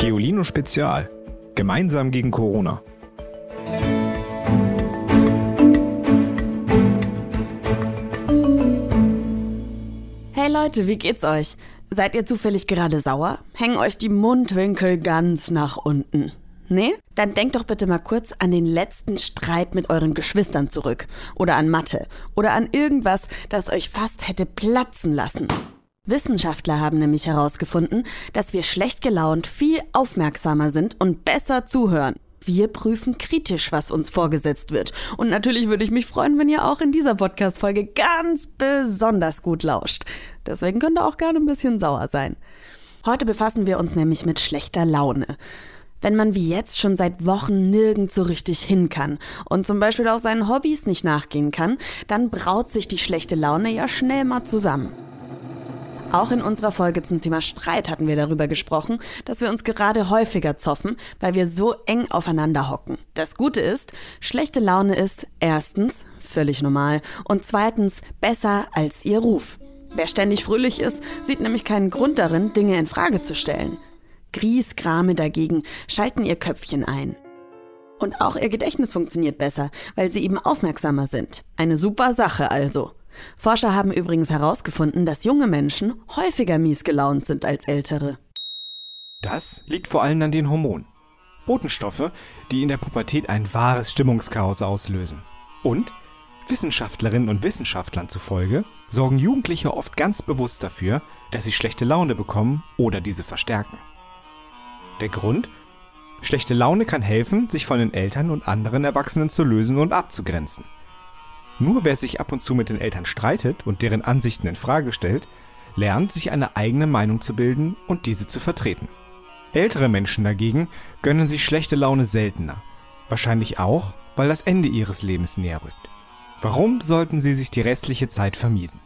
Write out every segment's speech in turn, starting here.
Geolino Spezial. Gemeinsam gegen Corona. Hey Leute, wie geht's euch? Seid ihr zufällig gerade sauer? Hängen euch die Mundwinkel ganz nach unten? Nee? Dann denkt doch bitte mal kurz an den letzten Streit mit euren Geschwistern zurück. Oder an Mathe. Oder an irgendwas, das euch fast hätte platzen lassen. Wissenschaftler haben nämlich herausgefunden, dass wir schlecht gelaunt viel aufmerksamer sind und besser zuhören. Wir prüfen kritisch, was uns vorgesetzt wird. Und natürlich würde ich mich freuen, wenn ihr auch in dieser Podcast-Folge ganz besonders gut lauscht. Deswegen könnt ihr auch gerne ein bisschen sauer sein. Heute befassen wir uns nämlich mit schlechter Laune. Wenn man wie jetzt schon seit Wochen nirgend so richtig hin kann und zum Beispiel auch seinen Hobbys nicht nachgehen kann, dann braut sich die schlechte Laune ja schnell mal zusammen. Auch in unserer Folge zum Thema Streit hatten wir darüber gesprochen, dass wir uns gerade häufiger zoffen, weil wir so eng aufeinander hocken. Das Gute ist, schlechte Laune ist erstens völlig normal und zweitens besser als ihr Ruf. Wer ständig fröhlich ist, sieht nämlich keinen Grund darin, Dinge in Frage zu stellen. Griesgrame dagegen schalten ihr Köpfchen ein. Und auch ihr Gedächtnis funktioniert besser, weil sie eben aufmerksamer sind. Eine super Sache also. Forscher haben übrigens herausgefunden, dass junge Menschen häufiger mies gelaunt sind als ältere. Das liegt vor allem an den Hormonen. Botenstoffe, die in der Pubertät ein wahres Stimmungschaos auslösen. Und Wissenschaftlerinnen und Wissenschaftlern zufolge sorgen Jugendliche oft ganz bewusst dafür, dass sie schlechte Laune bekommen oder diese verstärken. Der Grund? Schlechte Laune kann helfen, sich von den Eltern und anderen Erwachsenen zu lösen und abzugrenzen. Nur wer sich ab und zu mit den Eltern streitet und deren Ansichten in Frage stellt, lernt, sich eine eigene Meinung zu bilden und diese zu vertreten. Ältere Menschen dagegen gönnen sich schlechte Laune seltener. Wahrscheinlich auch, weil das Ende ihres Lebens näher rückt. Warum sollten sie sich die restliche Zeit vermiesen?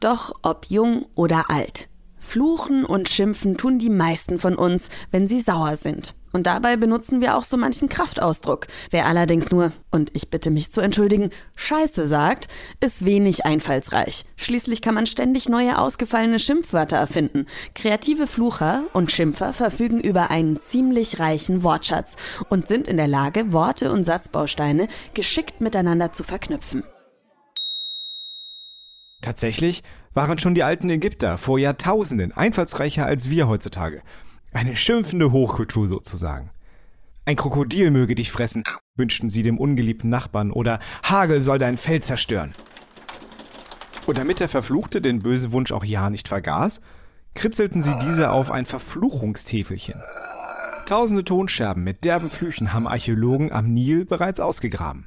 Doch ob jung oder alt. Fluchen und schimpfen tun die meisten von uns, wenn sie sauer sind. Und dabei benutzen wir auch so manchen Kraftausdruck. Wer allerdings nur, und ich bitte mich zu entschuldigen, Scheiße sagt, ist wenig einfallsreich. Schließlich kann man ständig neue ausgefallene Schimpfwörter erfinden. Kreative Flucher und Schimpfer verfügen über einen ziemlich reichen Wortschatz und sind in der Lage, Worte und Satzbausteine geschickt miteinander zu verknüpfen. Tatsächlich waren schon die alten Ägypter vor Jahrtausenden einfallsreicher als wir heutzutage. Eine schimpfende Hochkultur sozusagen. Ein Krokodil möge dich fressen, wünschten sie dem ungeliebten Nachbarn, oder Hagel soll dein Feld zerstören. Und damit der Verfluchte den bösen Wunsch auch ja nicht vergaß, kritzelten sie diese auf ein Verfluchungstäfelchen. Tausende Tonscherben mit derben Flüchen haben Archäologen am Nil bereits ausgegraben.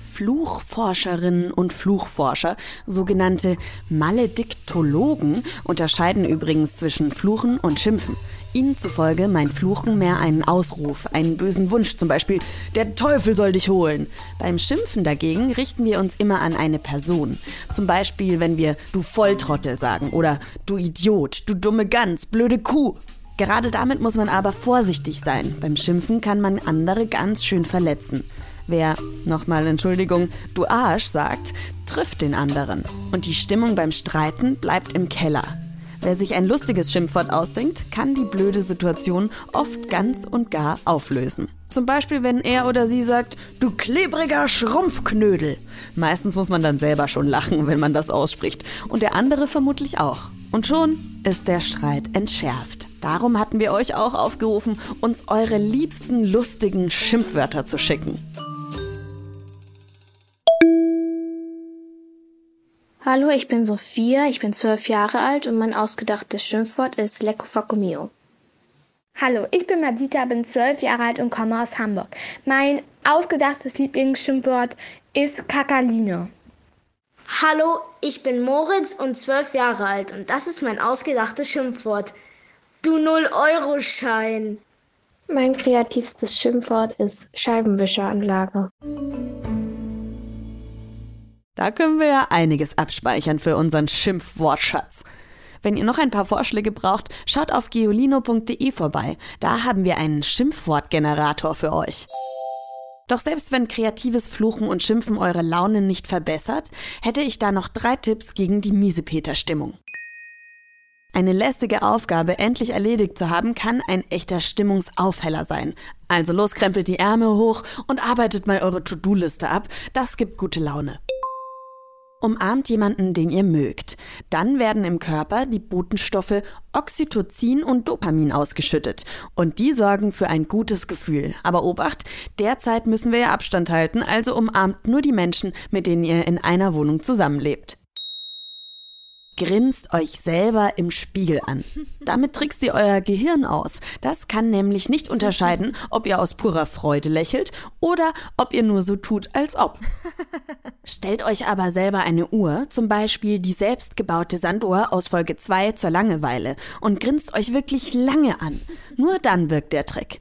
Fluchforscherinnen und Fluchforscher, sogenannte Malediktologen, unterscheiden übrigens zwischen Fluchen und Schimpfen. Ihnen zufolge meint Fluchen mehr einen Ausruf, einen bösen Wunsch, zum Beispiel Der Teufel soll dich holen. Beim Schimpfen dagegen richten wir uns immer an eine Person. Zum Beispiel, wenn wir Du Volltrottel sagen oder Du Idiot, du dumme Gans, blöde Kuh. Gerade damit muss man aber vorsichtig sein. Beim Schimpfen kann man andere ganz schön verletzen. Wer, nochmal Entschuldigung, du Arsch sagt, trifft den anderen. Und die Stimmung beim Streiten bleibt im Keller. Wer sich ein lustiges Schimpfwort ausdenkt, kann die blöde Situation oft ganz und gar auflösen. Zum Beispiel, wenn er oder sie sagt, du klebriger Schrumpfknödel. Meistens muss man dann selber schon lachen, wenn man das ausspricht. Und der andere vermutlich auch. Und schon ist der Streit entschärft. Darum hatten wir euch auch aufgerufen, uns eure liebsten lustigen Schimpfwörter zu schicken. Hallo, ich bin Sophia, ich bin zwölf Jahre alt und mein ausgedachtes Schimpfwort ist Lecco Facco Mio. Hallo, ich bin Madita, bin zwölf Jahre alt und komme aus Hamburg. Mein ausgedachtes Lieblingsschimpfwort ist Kakaline. Hallo, ich bin Moritz und zwölf Jahre alt und das ist mein ausgedachtes Schimpfwort. Du Null-Euro-Schein. Mein kreativstes Schimpfwort ist Scheibenwischeranlage. Da können wir ja einiges abspeichern für unseren Schimpfwortschatz. Wenn ihr noch ein paar Vorschläge braucht, schaut auf geolino.de vorbei. Da haben wir einen Schimpfwortgenerator für euch. Doch selbst wenn kreatives Fluchen und Schimpfen eure Laune nicht verbessert, hätte ich da noch drei Tipps gegen die Miesepeter-Stimmung. Eine lästige Aufgabe endlich erledigt zu haben, kann ein echter Stimmungsaufheller sein. Also los, krempelt die Ärmel hoch und arbeitet mal eure To-Do-Liste ab. Das gibt gute Laune. Umarmt jemanden, den ihr mögt. Dann werden im Körper die Botenstoffe Oxytocin und Dopamin ausgeschüttet. Und die sorgen für ein gutes Gefühl. Aber Obacht, derzeit müssen wir ja Abstand halten, also umarmt nur die Menschen, mit denen ihr in einer Wohnung zusammenlebt. Grinst euch selber im Spiegel an. Damit trickst ihr euer Gehirn aus. Das kann nämlich nicht unterscheiden, ob ihr aus purer Freude lächelt oder ob ihr nur so tut, als ob. Stellt euch aber selber eine Uhr, zum Beispiel die selbstgebaute Sanduhr aus Folge 2 zur Langeweile, und grinst euch wirklich lange an. Nur dann wirkt der Trick.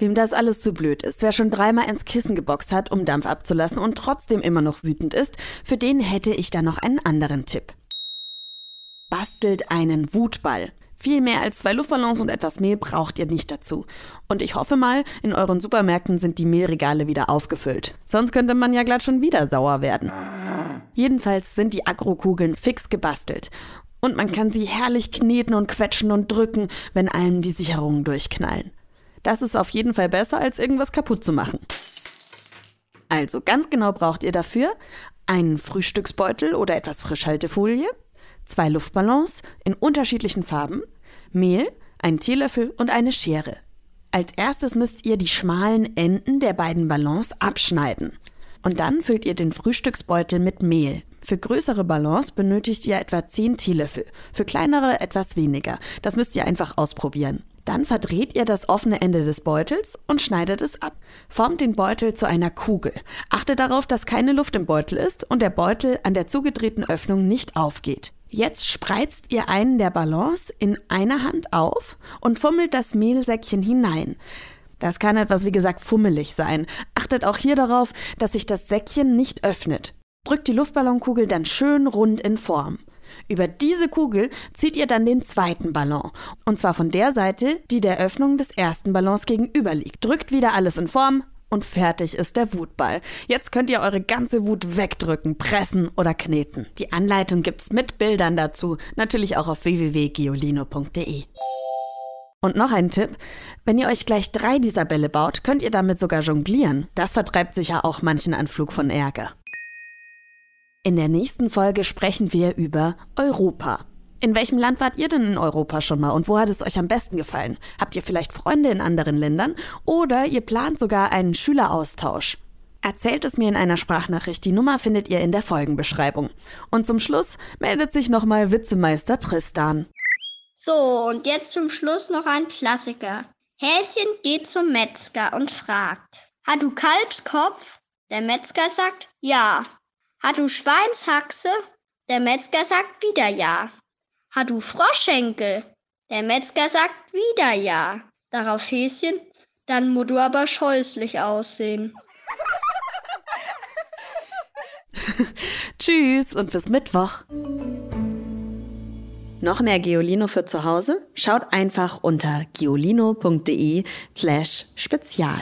Wem das alles zu blöd ist, wer schon dreimal ins Kissen geboxt hat, um Dampf abzulassen und trotzdem immer noch wütend ist, für den hätte ich da noch einen anderen Tipp. Bastelt einen Wutball. Viel mehr als zwei Luftballons und etwas Mehl braucht ihr nicht dazu. Und ich hoffe mal, in euren Supermärkten sind die Mehlregale wieder aufgefüllt. Sonst könnte man ja glatt schon wieder sauer werden. Jedenfalls sind die Agrokugeln fix gebastelt. Und man kann sie herrlich kneten und quetschen und drücken, wenn einem die Sicherungen durchknallen. Das ist auf jeden Fall besser, als irgendwas kaputt zu machen. Also ganz genau braucht ihr dafür einen Frühstücksbeutel oder etwas Frischhaltefolie, zwei Luftballons in unterschiedlichen Farben, Mehl, einen Teelöffel und eine Schere. Als erstes müsst ihr die schmalen Enden der beiden Ballons abschneiden. Und dann füllt ihr den Frühstücksbeutel mit Mehl. Für größere Ballons benötigt ihr etwa 10 Teelöffel, für kleinere etwas weniger. Das müsst ihr einfach ausprobieren. Dann verdreht ihr das offene Ende des Beutels und schneidet es ab. Formt den Beutel zu einer Kugel. Achtet darauf, dass keine Luft im Beutel ist und der Beutel an der zugedrehten Öffnung nicht aufgeht. Jetzt spreizt ihr einen der Ballons in einer Hand auf und fummelt das Mehlsäckchen hinein. Das kann etwas, wie gesagt, fummelig sein. Achtet auch hier darauf, dass sich das Säckchen nicht öffnet. Drückt die Luftballonkugel dann schön rund in Form. Über diese Kugel zieht ihr dann den zweiten Ballon. Und zwar von der Seite, die der Öffnung des ersten Ballons gegenüber liegt. Drückt wieder alles in Form und fertig ist der Wutball. Jetzt könnt ihr eure ganze Wut wegdrücken, pressen oder kneten. Die Anleitung gibt's mit Bildern dazu, natürlich auch auf www.giolino.de. Und noch ein Tipp, wenn ihr euch gleich drei dieser Bälle baut, könnt ihr damit sogar jonglieren. Das vertreibt sicher auch manchen Anflug von Ärger. In der nächsten Folge sprechen wir über Europa. In welchem Land wart ihr denn in Europa schon mal und wo hat es euch am besten gefallen? Habt ihr vielleicht Freunde in anderen Ländern oder ihr plant sogar einen Schüleraustausch? Erzählt es mir in einer Sprachnachricht. Die Nummer findet ihr in der Folgenbeschreibung. Und zum Schluss meldet sich nochmal Witzemeister Tristan. So, und jetzt zum Schluss noch ein Klassiker. Häschen geht zum Metzger und fragt: Hat du Kalbskopf? Der Metzger sagt: Ja. Hat du Schweinshaxe? Der Metzger sagt wieder ja. Hat du Froschenkel? Der Metzger sagt wieder ja. Darauf Häschen, dann musst du aber scheußlich aussehen. Tschüss und bis Mittwoch. Noch mehr Geolino für zu Hause? Schaut einfach unter geolino.de slash spezial.